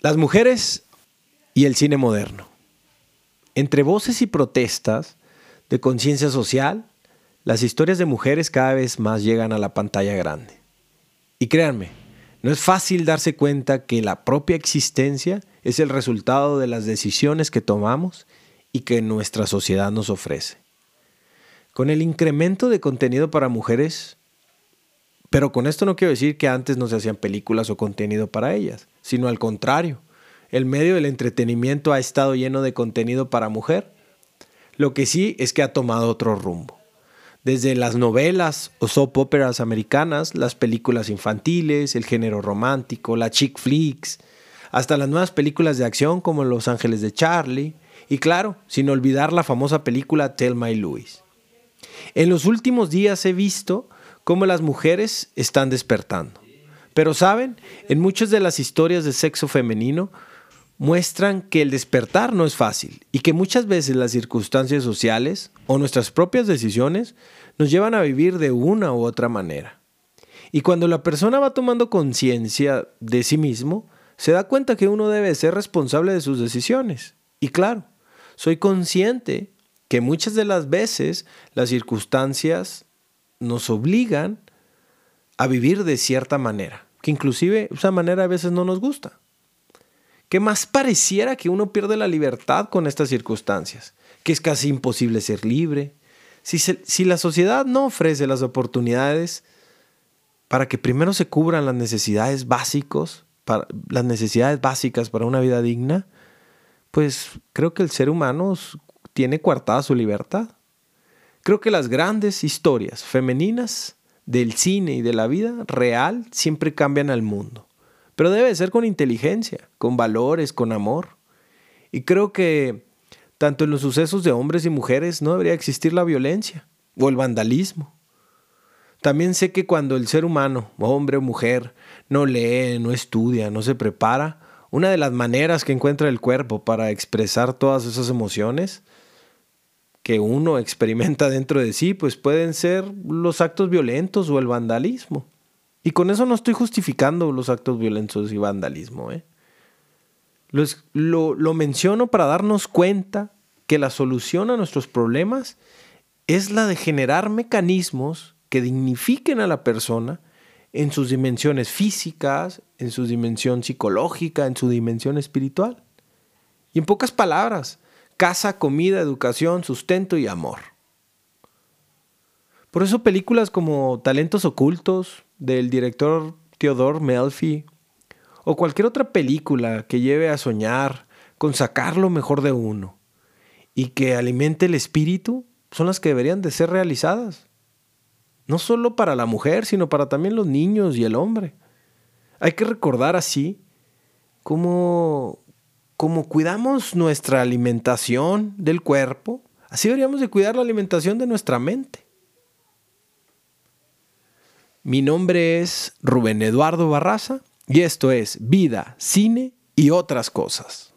Las mujeres y el cine moderno. Entre voces y protestas de conciencia social, las historias de mujeres cada vez más llegan a la pantalla grande. Y créanme, no es fácil darse cuenta que la propia existencia es el resultado de las decisiones que tomamos y que nuestra sociedad nos ofrece. Con el incremento de contenido para mujeres, pero con esto no quiero decir que antes no se hacían películas o contenido para ellas, sino al contrario. El medio del entretenimiento ha estado lleno de contenido para mujer. Lo que sí es que ha tomado otro rumbo. Desde las novelas o soap operas americanas, las películas infantiles, el género romántico, la chick flicks, hasta las nuevas películas de acción como Los Ángeles de Charlie, y claro, sin olvidar la famosa película Thelma y Louise. En los últimos días he visto cómo las mujeres están despertando. Pero saben, en muchas de las historias de sexo femenino muestran que el despertar no es fácil y que muchas veces las circunstancias sociales o nuestras propias decisiones nos llevan a vivir de una u otra manera. Y cuando la persona va tomando conciencia de sí mismo, se da cuenta que uno debe ser responsable de sus decisiones. Y claro, soy consciente que muchas de las veces las circunstancias nos obligan a vivir de cierta manera, que inclusive esa manera a veces no nos gusta. ¿Qué más pareciera que uno pierde la libertad con estas circunstancias? Que es casi imposible ser libre. Si, si la sociedad no ofrece las oportunidades para que primero se cubran las necesidades básicos, para, las necesidades básicas para una vida digna, pues creo que el ser humano tiene coartada su libertad. Creo que las grandes historias femeninas del cine y de la vida real siempre cambian al mundo. Pero debe ser con inteligencia, con valores, con amor. Y creo que tanto en los sucesos de hombres y mujeres no debería existir la violencia o el vandalismo. También sé que cuando el ser humano, hombre o mujer, no lee, no estudia, no se prepara, una de las maneras que encuentra el cuerpo para expresar todas esas emociones que uno experimenta dentro de sí, pues pueden ser los actos violentos o el vandalismo. Y con eso no estoy justificando los actos violentos y vandalismo. ¿eh? Lo, lo menciono para darnos cuenta que la solución a nuestros problemas es la de generar mecanismos que dignifiquen a la persona en sus dimensiones físicas, en su dimensión psicológica, en su dimensión espiritual. Y en pocas palabras, casa, comida, educación, sustento y amor. Por eso películas como Talentos Ocultos del director Theodore Melfi o cualquier otra película que lleve a soñar con sacar lo mejor de uno y que alimente el espíritu son las que deberían de ser realizadas. No solo para la mujer, sino para también los niños y el hombre. Hay que recordar así cómo como cuidamos nuestra alimentación del cuerpo, así deberíamos de cuidar la alimentación de nuestra mente. Mi nombre es Rubén Eduardo Barraza y esto es Vida, Cine y otras cosas.